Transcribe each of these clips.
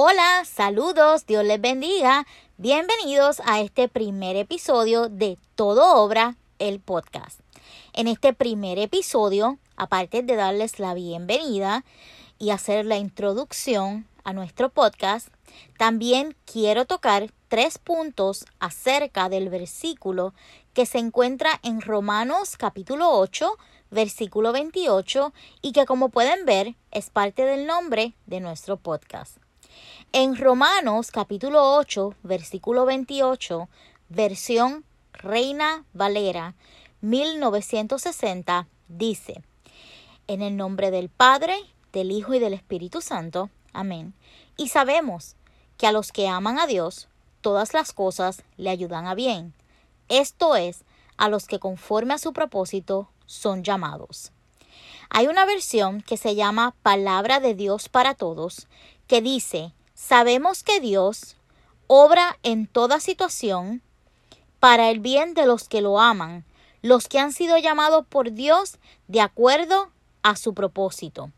Hola, saludos, Dios les bendiga. Bienvenidos a este primer episodio de Todo Obra, el podcast. En este primer episodio, aparte de darles la bienvenida y hacer la introducción a nuestro podcast, también quiero tocar tres puntos acerca del versículo que se encuentra en Romanos capítulo 8, versículo 28 y que como pueden ver es parte del nombre de nuestro podcast. En Romanos capítulo 8, versículo 28, versión Reina Valera 1960, dice, En el nombre del Padre, del Hijo y del Espíritu Santo. Amén. Y sabemos que a los que aman a Dios, todas las cosas le ayudan a bien. Esto es, a los que conforme a su propósito son llamados. Hay una versión que se llama Palabra de Dios para Todos, que dice, sabemos que Dios obra en toda situación para el bien de los que lo aman, los que han sido llamados por Dios de acuerdo a su propósito.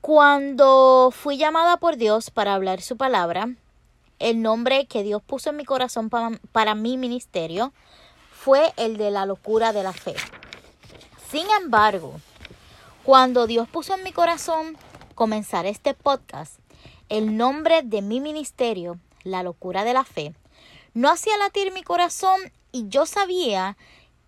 Cuando fui llamada por Dios para hablar su palabra, el nombre que Dios puso en mi corazón para, para mi ministerio fue el de la locura de la fe. Sin embargo, cuando Dios puso en mi corazón comenzar este podcast, el nombre de mi ministerio, La locura de la fe, no hacía latir mi corazón y yo sabía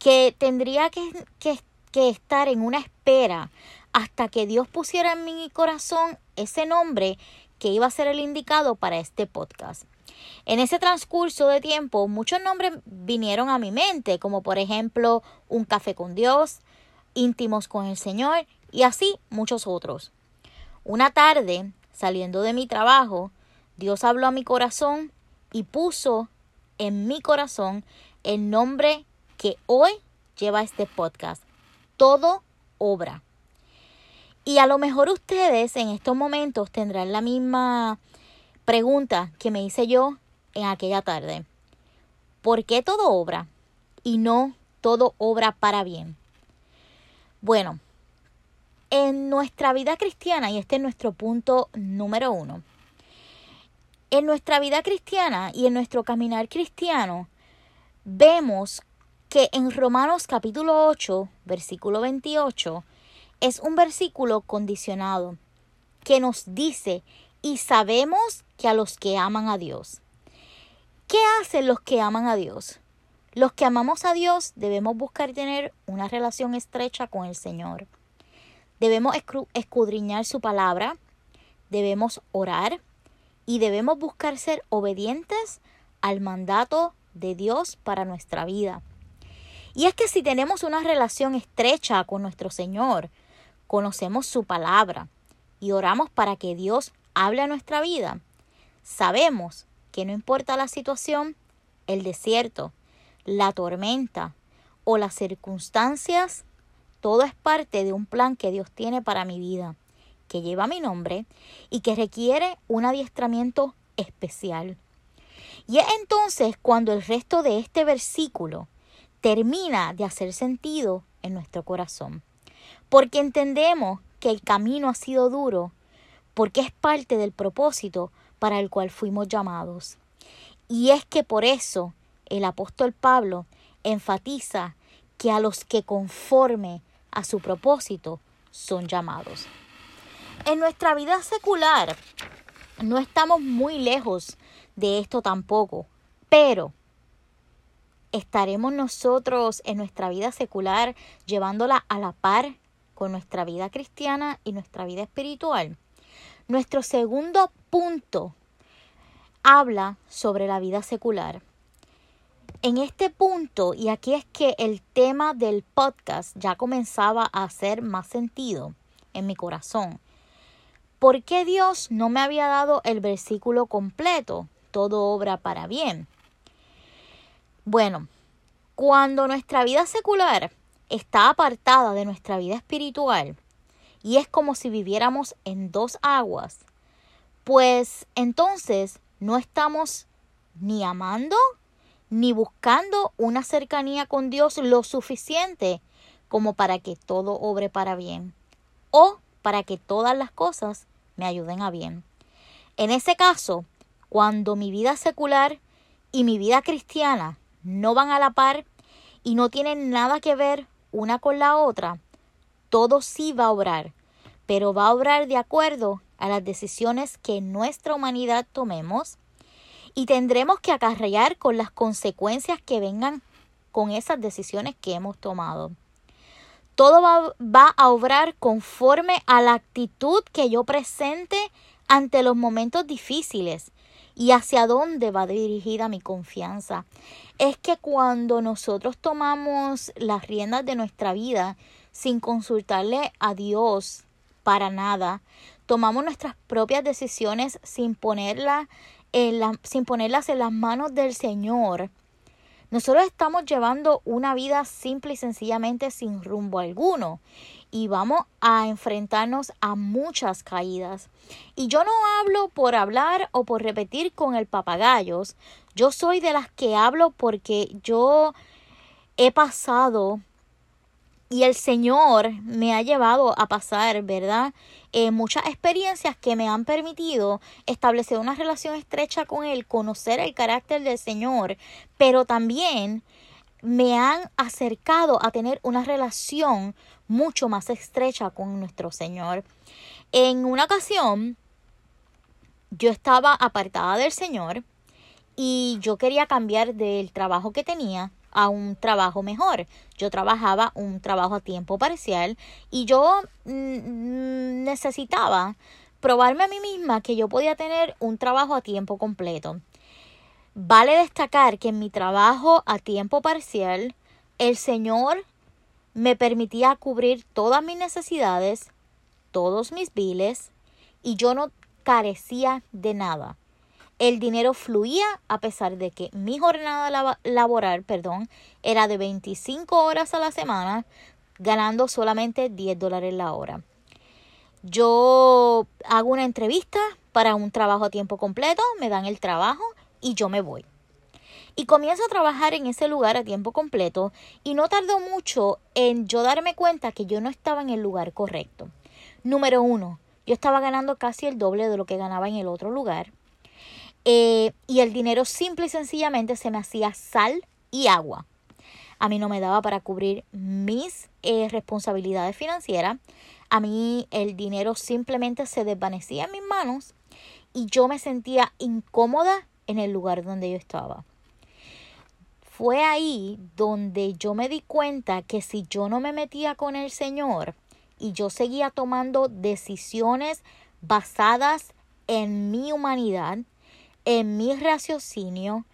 que tendría que, estar en una espera hasta que Dios pusiera en mi corazón ese nombre que iba a ser el indicado para este podcast. En ese transcurso de tiempo, muchos nombres vinieron a mi mente, como por ejemplo Un café con Dios, íntimos con el Señor y así muchos otros. Una tarde, saliendo de mi trabajo, Dios habló a mi corazón y puso en mi corazón el nombre que hoy lleva este podcast. Todo obra. Y a lo mejor ustedes en estos momentos tendrán la misma pregunta que me hice yo en aquella tarde. ¿Por qué todo obra y no todo obra para bien? Bueno, en nuestra vida cristiana, y este es nuestro punto número uno, en nuestra vida cristiana y en nuestro caminar cristiano, vemos que en Romanos capítulo 8, versículo 28, es un versículo condicionado que nos dice, y sabemos que a los que aman a Dios. ¿Qué hacen los que aman a Dios? Los que amamos a Dios debemos buscar tener una relación estrecha con el Señor. Debemos escudriñar su palabra, debemos orar y debemos buscar ser obedientes al mandato de Dios para nuestra vida. Y es que si tenemos una relación estrecha con nuestro Señor, conocemos su palabra y oramos para que Dios hable a nuestra vida, sabemos que no importa la situación, el desierto, la tormenta o las circunstancias, todo es parte de un plan que Dios tiene para mi vida, que lleva mi nombre y que requiere un adiestramiento especial. Y es entonces cuando el resto de este versículo termina de hacer sentido en nuestro corazón, porque entendemos que el camino ha sido duro, porque es parte del propósito para el cual fuimos llamados. Y es que por eso el apóstol Pablo enfatiza que a los que conforme a su propósito son llamados. En nuestra vida secular no estamos muy lejos de esto tampoco, pero ¿estaremos nosotros en nuestra vida secular llevándola a la par con nuestra vida cristiana y nuestra vida espiritual? Nuestro segundo punto habla sobre la vida secular. En este punto, y aquí es que el tema del podcast ya comenzaba a hacer más sentido en mi corazón. ¿Por qué Dios no me había dado el versículo completo? Todo obra para bien. Bueno, cuando nuestra vida secular está apartada de nuestra vida espiritual, y es como si viviéramos en dos aguas, pues entonces no estamos ni amando ni buscando una cercanía con Dios lo suficiente como para que todo obre para bien o para que todas las cosas me ayuden a bien. En ese caso, cuando mi vida secular y mi vida cristiana no van a la par y no tienen nada que ver una con la otra, todo sí va a obrar, pero va a obrar de acuerdo a las decisiones que nuestra humanidad tomemos y tendremos que acarrear con las consecuencias que vengan con esas decisiones que hemos tomado. Todo va, va, a obrar conforme a la actitud que yo presente ante los momentos difíciles y hacia dónde va dirigida mi confianza. Es que cuando nosotros tomamos las riendas de nuestra vida sin consultarle a Dios para nada, tomamos nuestras propias decisiones sin, ponerla sin ponerlas en las manos del Señor, nosotros estamos llevando una vida simple y sencillamente sin rumbo alguno y vamos a enfrentarnos a muchas caídas. Y yo no hablo por hablar o por repetir con el papagayos. Yo soy de las que hablo porque yo he pasado y el Señor me ha llevado a pasar, ¿verdad? Eh, muchas experiencias que me han permitido establecer una relación estrecha con Él, conocer el carácter del Señor, pero también me han acercado a tener una relación mucho más estrecha con nuestro Señor. En una ocasión, yo estaba apartada del Señor y yo quería cambiar del trabajo que tenía a un trabajo mejor. Yo trabajaba un trabajo a tiempo parcial y yo mm, necesitaba probarme a mí misma que yo podía tener un trabajo a tiempo completo. Vale destacar que en mi trabajo a tiempo parcial el Señor me permitía cubrir todas mis necesidades, todos mis biles y yo no carecía de nada el dinero fluía a pesar de que mi jornada laboral perdón, era de 25 horas a la semana, ganando solamente 10 dólares la hora. Yo hago una entrevista para un trabajo a tiempo completo, me dan el trabajo y yo me voy. Y comienzo a trabajar en ese lugar a tiempo completo y no tardó mucho en yo darme cuenta que yo no estaba en el lugar correcto. Número uno, yo estaba ganando casi el doble de lo que ganaba en el otro lugar. Eh, y el dinero simple y sencillamente se me hacía sal y agua. A mí no me daba para cubrir mis eh, responsabilidades financieras. A mí el dinero simplemente se desvanecía en mis manos y yo me sentía incómoda en el lugar donde yo estaba. Fue ahí donde yo me di cuenta que si yo no me metía con el Señor y yo seguía tomando decisiones basadas en mi humanidad, en mi raciocinio,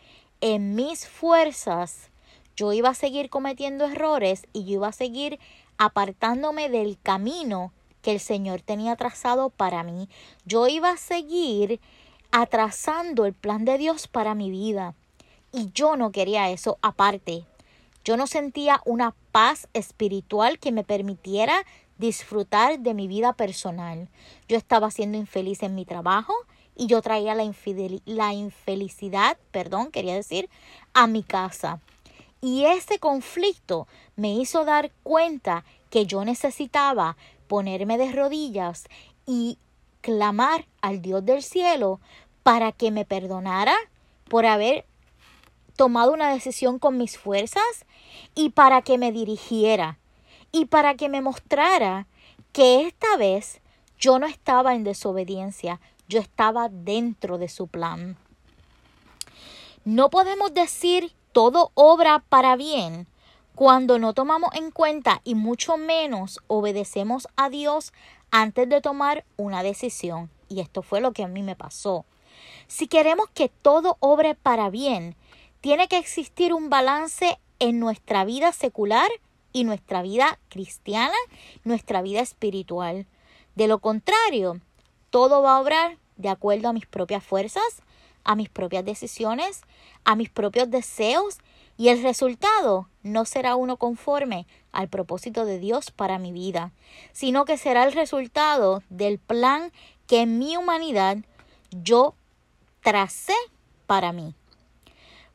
en mis fuerzas, yo iba a seguir cometiendo errores y yo iba a seguir apartándome del camino que el Señor tenía trazado para mí. Yo iba a seguir atrasando el plan de Dios para mi vida. Y yo no quería eso aparte. Yo no sentía una paz espiritual que me permitiera disfrutar de mi vida personal. Yo estaba siendo infeliz en mi trabajo, y yo traía la, la infelicidad, perdón, quería decir, a mi casa. Y ese conflicto me hizo dar cuenta que yo necesitaba ponerme de rodillas y clamar al Dios del cielo para que me perdonara por haber tomado una decisión con mis fuerzas y para que me dirigiera y para que me mostrara que esta vez yo no estaba en desobediencia, yo estaba dentro de su plan. No podemos decir todo obra para bien cuando no tomamos en cuenta y mucho menos obedecemos a Dios antes de tomar una decisión. Y esto fue lo que a mí me pasó. Si queremos que todo obre para bien, tiene que existir un balance en nuestra vida secular y nuestra vida cristiana, nuestra vida espiritual. De lo contrario, todo va a obrar de acuerdo a mis propias fuerzas, a mis propias decisiones, a mis propios deseos y el resultado no será uno conforme al propósito de Dios para mi vida, sino que será el resultado del plan que en mi humanidad yo tracé para mí.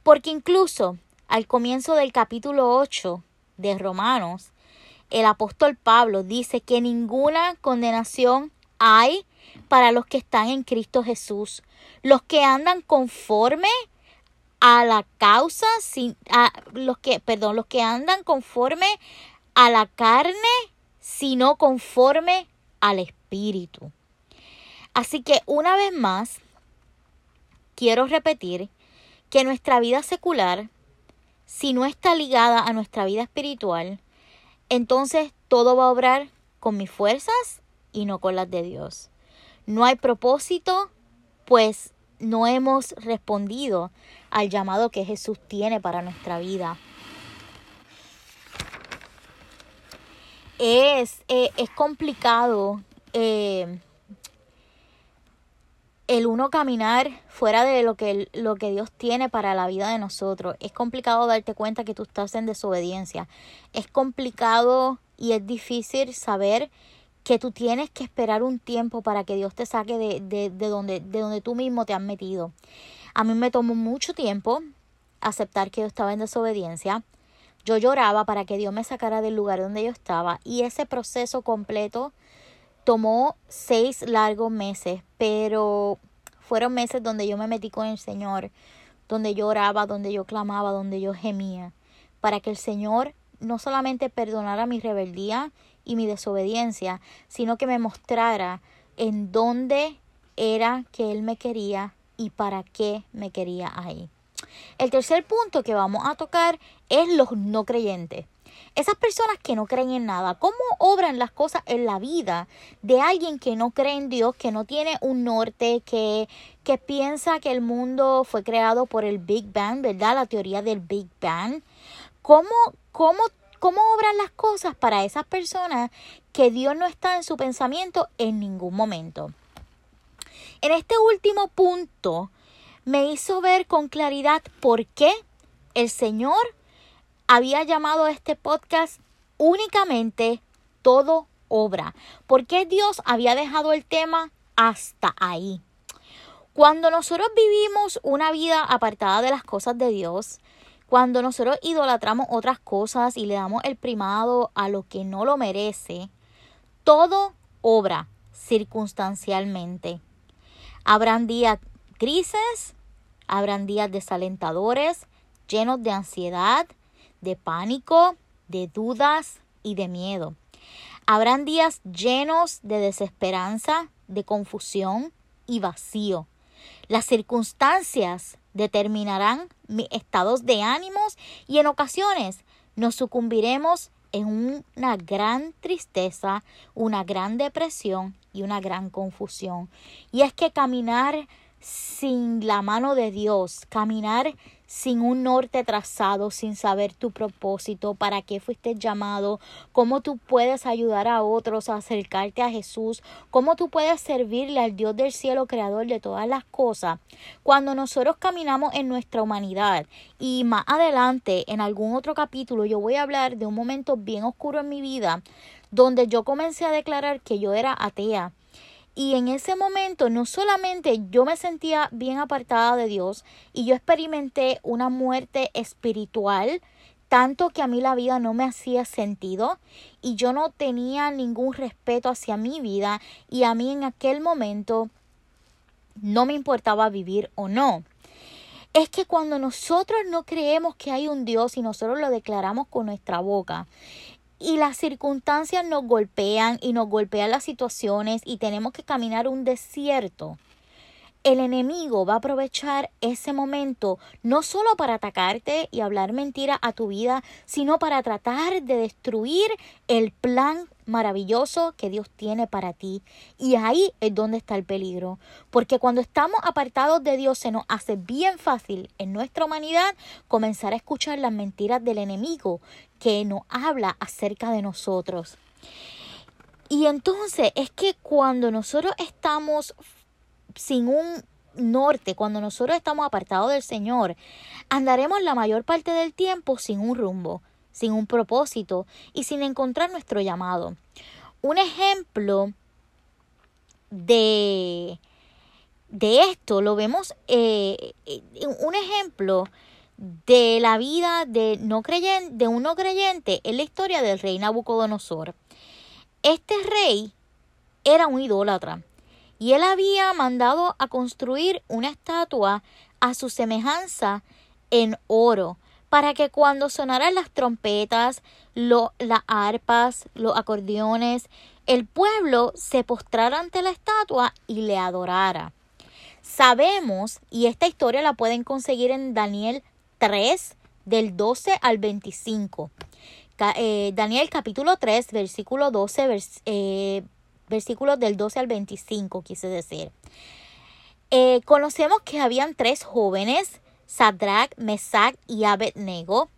Porque incluso al comienzo del capítulo 8 de Romanos, el apóstol Pablo dice que ninguna condenación hay para los que están en Cristo Jesús, los que andan conforme a la causa, sin, a los que, perdón, los que andan conforme a la carne, sino conforme al Espíritu. Así que una vez más, quiero repetir que nuestra vida secular, si no está ligada a nuestra vida espiritual, entonces todo va a obrar con mis fuerzas y no con las de Dios. No hay propósito, pues no hemos respondido al llamado que Jesús tiene para nuestra vida. Es, eh, es complicado eh, el uno caminar fuera de lo que, lo que Dios tiene para la vida de nosotros. Es complicado darte cuenta que tú estás en desobediencia. Es complicado y es difícil saber que tú tienes que esperar un tiempo para que Dios te saque de, de, de, donde, de donde tú mismo te has metido. A mí me tomó mucho tiempo aceptar que yo estaba en desobediencia. Yo lloraba para que Dios me sacara del lugar donde yo estaba y ese proceso completo Tomó seis largos meses, pero fueron meses donde yo me metí con el Señor, donde yo oraba, donde yo clamaba, donde yo gemía, para que el Señor no solamente perdonara mi rebeldía y mi desobediencia, sino que me mostrara en dónde era que Él me quería y para qué me quería ahí. El tercer punto que vamos a tocar es los no creyentes. Esas personas que no creen en nada, ¿cómo obran las cosas en la vida de alguien que no cree en Dios, que no tiene un norte, que, que piensa que el mundo fue creado por el Big Bang, ¿verdad? La teoría del Big Bang. ¿Cómo, cómo, cómo obran las cosas para esas personas que Dios no está en su pensamiento en ningún momento? En este último punto me hizo ver con claridad por qué el Señor había llamado a este podcast únicamente todo obra. porque Dios había dejado el tema hasta ahí? Cuando nosotros vivimos una vida apartada de las cosas de Dios, cuando nosotros idolatramos otras cosas y le damos el primado a lo que no lo merece, todo obra circunstancialmente. Habrán días grises, habrán días desalentadores, llenos de ansiedad, de pánico, de dudas y de miedo. Habrán días llenos de desesperanza, de confusión y vacío. Las circunstancias determinarán mis estados de ánimos y en ocasiones nos sucumbiremos en una gran tristeza, una gran depresión y una gran confusión. Y es que caminar sin la mano de Dios, caminar sin un norte trazado, sin saber tu propósito, para qué fuiste llamado, cómo tú puedes ayudar a otros a acercarte a Jesús, cómo tú puedes servirle al Dios del cielo, creador de todas las cosas. Cuando nosotros caminamos en nuestra humanidad y más adelante en algún otro capítulo yo voy a hablar de un momento bien oscuro en mi vida donde yo comencé a declarar que yo era atea y en ese momento no solamente yo me sentía bien apartada de Dios y yo experimenté una muerte espiritual, tanto que a mí la vida no me hacía sentido y yo no tenía ningún respeto hacia mi vida y a mí en aquel momento no me importaba vivir o no. Es que cuando nosotros no creemos que hay un Dios y nosotros lo declaramos con nuestra boca y las circunstancias nos golpean y nos golpean las situaciones y tenemos que caminar un desierto, el enemigo va a aprovechar ese momento no solo para atacarte y hablar mentira a tu vida, sino para tratar de destruir el plan maravilloso que Dios tiene para ti. Y ahí es donde está el peligro. Porque cuando estamos apartados de Dios se nos hace bien fácil en nuestra humanidad comenzar a escuchar las mentiras del enemigo que nos habla acerca de nosotros. Y entonces es que cuando nosotros estamos sin un norte, cuando nosotros estamos apartados del Señor, andaremos la mayor parte del tiempo sin un rumbo, sin un propósito y sin encontrar nuestro llamado. Un ejemplo de, de esto lo vemos, eh, eh, un ejemplo de la vida de, no creyente, de un no creyente en la historia del rey Nabucodonosor. Este rey era un idólatra y él había mandado a construir una estatua a su semejanza en oro, para que cuando sonaran las trompetas, las arpas, los acordeones, el pueblo se postrara ante la estatua y le adorara. Sabemos, y esta historia la pueden conseguir en Daniel 3, del 12 al 25. Eh, Daniel capítulo 3, versículo 12, eh, versículos del 12 al 25, quise decir. Eh, conocemos que habían tres jóvenes, Sadrach, Mesach y Abednego,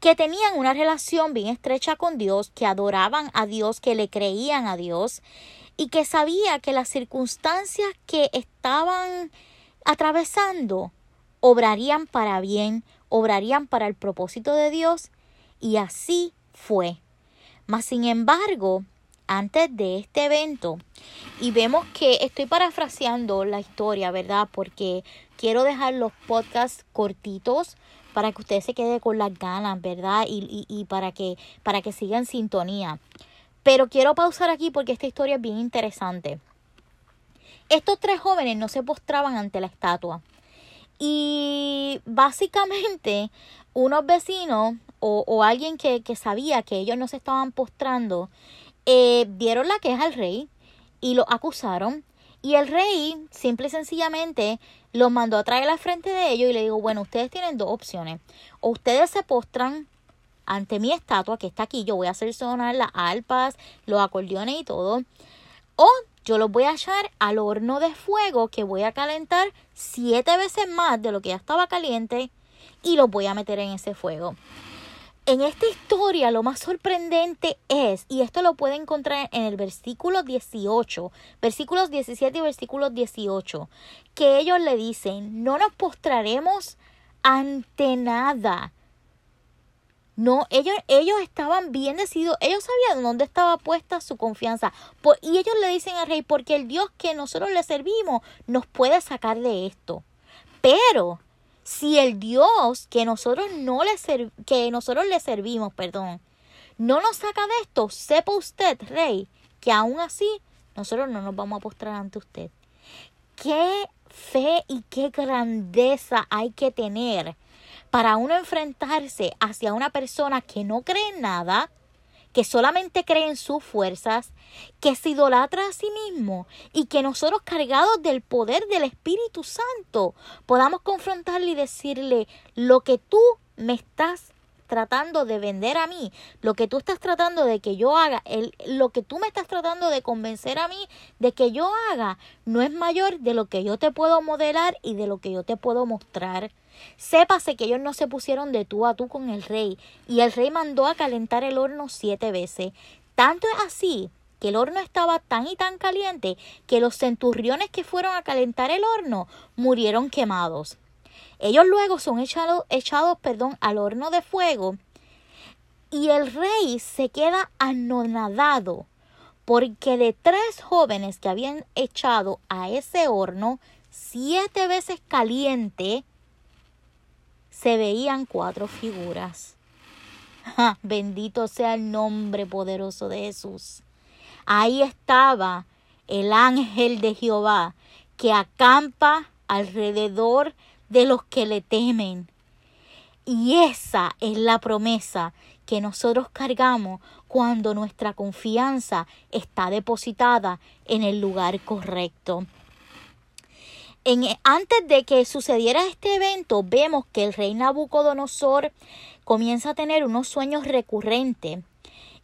que tenían una relación bien estrecha con Dios, que adoraban a Dios, que le creían a Dios y que sabía que las circunstancias que estaban atravesando obrarían para bien, obrarían para el propósito de Dios y así fue. Mas sin embargo, antes de este evento y vemos que estoy parafraseando la historia, ¿verdad? Porque quiero dejar los podcasts cortitos para que usted se quede con las ganas, ¿verdad? Y, y, para, que, para que siga en sintonía. Pero quiero pausar aquí porque esta historia es bien interesante. Estos tres jóvenes no se postraban ante la estatua. Y básicamente unos vecinos o, o alguien que, que sabía que ellos no se estaban postrando eh, dieron la queja al rey y lo acusaron. Y el rey simple y sencillamente los mandó a traer a la frente de ellos y le dijo, bueno, ustedes tienen dos opciones. O ustedes se postran ante mi estatua que está aquí, yo voy a hacer sonar las alpas, los acordeones y todo. O yo los voy a echar al horno de fuego que voy a calentar siete veces más de lo que ya estaba caliente y los voy a meter en ese fuego en esta historia lo más sorprendente es, y esto lo puede encontrar en el versículo 18, versículos 17 y versículos 18, que ellos le dicen, no nos postraremos ante nada. No, ellos, ellos estaban bien decididos, ellos sabían dónde estaba puesta su confianza. y ellos le dicen al rey, porque el Dios que nosotros le servimos nos puede sacar de esto. Pero si el Dios que nosotros no le que nosotros le servimos, perdón, no nos saca de esto, sepa usted, rey, que aún así nosotros no nos vamos a postrar ante usted. Qué fe y qué grandeza hay que tener para uno enfrentarse hacia una persona que no cree en nada, que solamente cree en sus fuerzas, que se idolatra a sí mismo y que nosotros cargados del poder del Espíritu Santo podamos confrontarle y decirle lo que tú me estás tratando de vender a mí, lo que tú estás tratando de que yo haga, el, lo que tú me estás tratando de convencer a mí de que yo haga, no es mayor de lo que yo te puedo modelar y de lo que yo te puedo mostrar. Sépase que ellos no se pusieron de tú a tú con el rey, y el rey mandó a calentar el horno siete veces. Tanto es así que el horno estaba tan y tan caliente que los centuriones que fueron a calentar el horno murieron quemados. Ellos luego son echados, echados perdón, al horno de fuego y el rey se queda anonadado porque de tres jóvenes que habían echado a ese horno siete veces caliente, se veían cuatro figuras. bendito sea el nombre poderoso de Jesús. Ahí estaba el ángel de Jehová que acampa alrededor de los que le temen. Y esa es la promesa que nosotros cargamos cuando nuestra confianza está depositada en el lugar correcto antes de que sucediera este evento, vemos que el rey Nabucodonosor comienza a tener unos sueños recurrentes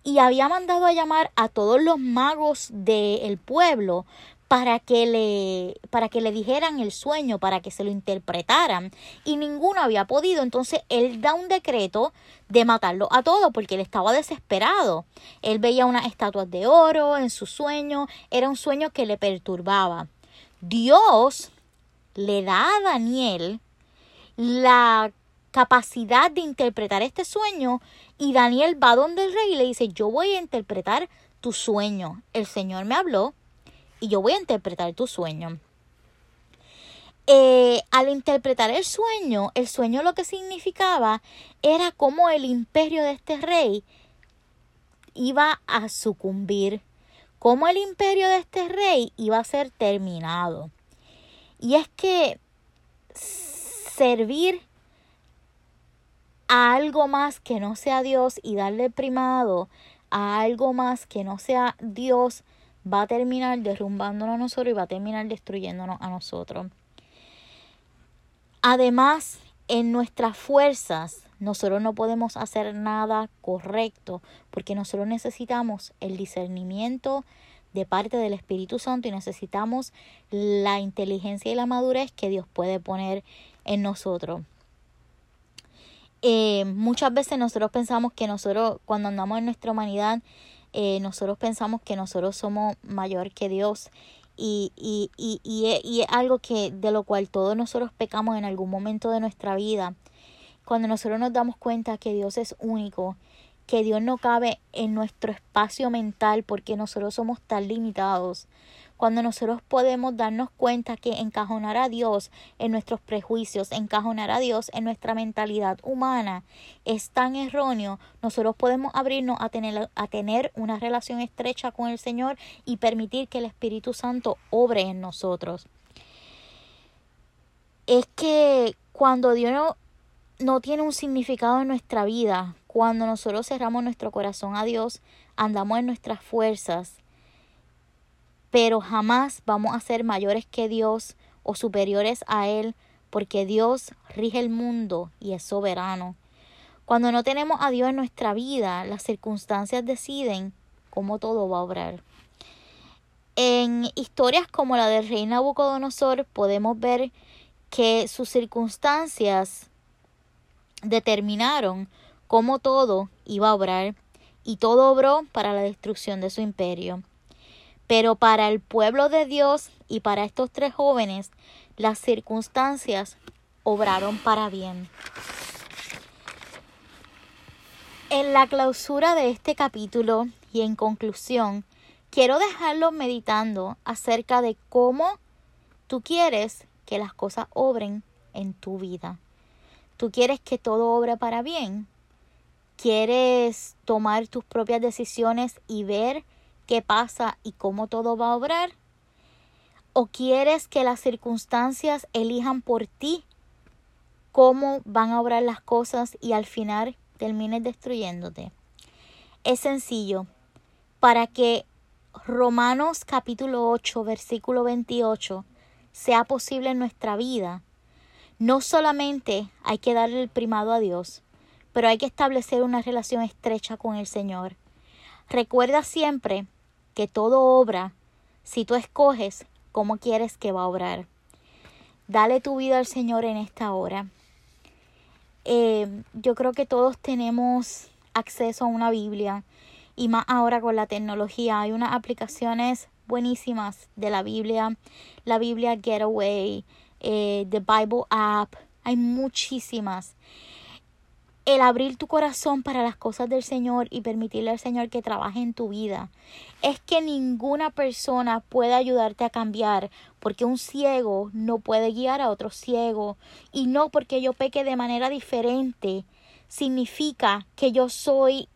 y había mandado a llamar a todos los magos del pueblo para que le para que le dijeran el sueño, para que se lo interpretaran y ninguno había podido, entonces él da un decreto de matarlo a todos porque él estaba desesperado. Él veía unas estatuas de oro en su sueño, era un sueño que le perturbaba. Dios le da a Daniel la capacidad de interpretar este sueño y Daniel va donde el rey y le dice, yo voy a interpretar tu sueño. El Señor me habló y yo voy a interpretar tu sueño. Eh, al interpretar el sueño, el sueño lo que significaba era como el imperio de este rey iba a sucumbir, cómo el imperio de este rey iba a ser terminado. Y es que servir a algo más que no sea Dios y darle primado a algo más que no sea Dios va a terminar derrumbándonos a nosotros y va a terminar destruyéndonos a nosotros. Además, en nuestras fuerzas, nosotros no podemos hacer nada correcto porque nosotros necesitamos el discernimiento de parte del Espíritu Santo y necesitamos la inteligencia y la madurez que Dios puede poner en nosotros. Eh, muchas veces nosotros pensamos que nosotros, cuando andamos en nuestra humanidad, eh, nosotros pensamos que nosotros somos mayor que Dios y, y, y, y, es algo que de lo cual todos nosotros pecamos en algún momento de nuestra vida. Cuando nosotros nos damos cuenta que Dios es único, que Dios no cabe en nuestro espacio mental porque nosotros somos tan limitados, cuando nosotros podemos darnos cuenta que encajonar a Dios en nuestros prejuicios, encajonar a Dios en nuestra mentalidad humana es tan erróneo, nosotros podemos abrirnos a tener, a tener una relación estrecha con el Señor y permitir que el Espíritu Santo obre en nosotros. Es que cuando Dios no, no tiene un significado en nuestra vida, cuando nosotros cerramos nuestro corazón a Dios, andamos en nuestras fuerzas, pero jamás vamos a ser mayores que Dios o superiores a Él, porque Dios rige el mundo y es soberano. Cuando no tenemos a Dios en nuestra vida, las circunstancias deciden cómo todo va a obrar. En historias como la del rey Nabucodonosor podemos ver que sus circunstancias determinaron cómo todo iba a obrar y todo obró para la destrucción de su imperio. Pero para el pueblo de Dios y para estos tres jóvenes, las circunstancias obraron para bien. En la clausura de este capítulo y en conclusión, quiero dejarlo meditando acerca de cómo tú quieres que las cosas obren en tu vida. Tú quieres que todo obre para bien. Quieres tomar tus propias decisiones y ver qué pasa y cómo todo va a obrar? ¿O quieres que las circunstancias elijan por ti cómo van a obrar las cosas y al final termines destruyéndote? Es sencillo. Para que Romanos capítulo 8, versículo 28 sea posible en nuestra vida, no solamente hay que darle el primado a Dios, pero hay que establecer una relación estrecha con el Señor. Recuerda siempre que todo obra si tú escoges cómo quieres que va a obrar. Dale tu vida al Señor en esta hora. Eh, yo creo que todos tenemos acceso a una Biblia y más ahora con la tecnología. Hay unas aplicaciones buenísimas de la Biblia, la Biblia Getaway, eh, The Bible App. Hay muchísimas el abrir tu corazón para las cosas del Señor y permitirle al Señor que trabaje en tu vida. Es que ninguna persona puede ayudarte a cambiar porque un ciego no puede guiar a otro ciego y no porque yo peque de manera diferente significa que yo soy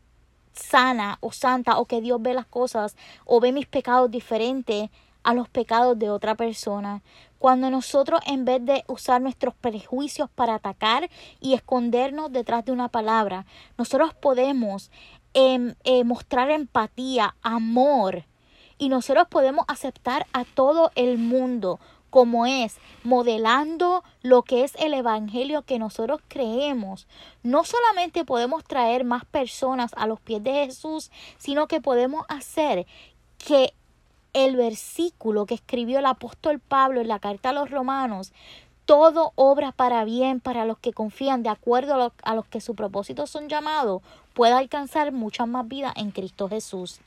sana o santa o que Dios ve las cosas o ve mis pecados diferentes a los pecados de otra persona. Cuando nosotros en vez de usar nuestros prejuicios para atacar y escondernos detrás de una palabra, nosotros podemos em, eh, mostrar empatía, amor y nosotros podemos aceptar a todo el mundo como es, modelando lo que es el Evangelio que nosotros creemos. No solamente podemos traer más personas a los pies de Jesús, sino que podemos hacer que el versículo que escribió el apóstol Pablo en la carta a los romanos, todo obra para bien para los que confían de acuerdo a, los que su propósito son llamados, pueda alcanzar muchas más vidas en Cristo Jesús.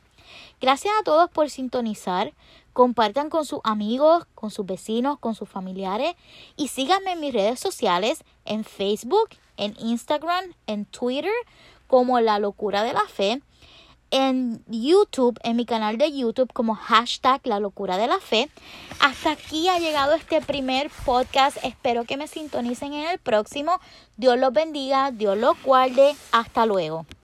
Gracias a todos por sintonizar. Compartan con sus amigos, con sus vecinos, con sus familiares y síganme en mis redes sociales, en Facebook, en Instagram, en Twitter, como La Locura de la Fe en YouTube, en mi canal de YouTube como hashtag La Locura de la Fe. Hasta aquí ha llegado este primer podcast. Espero que me sintonicen en el próximo. Dios los bendiga, Dios los guarde. Hasta luego.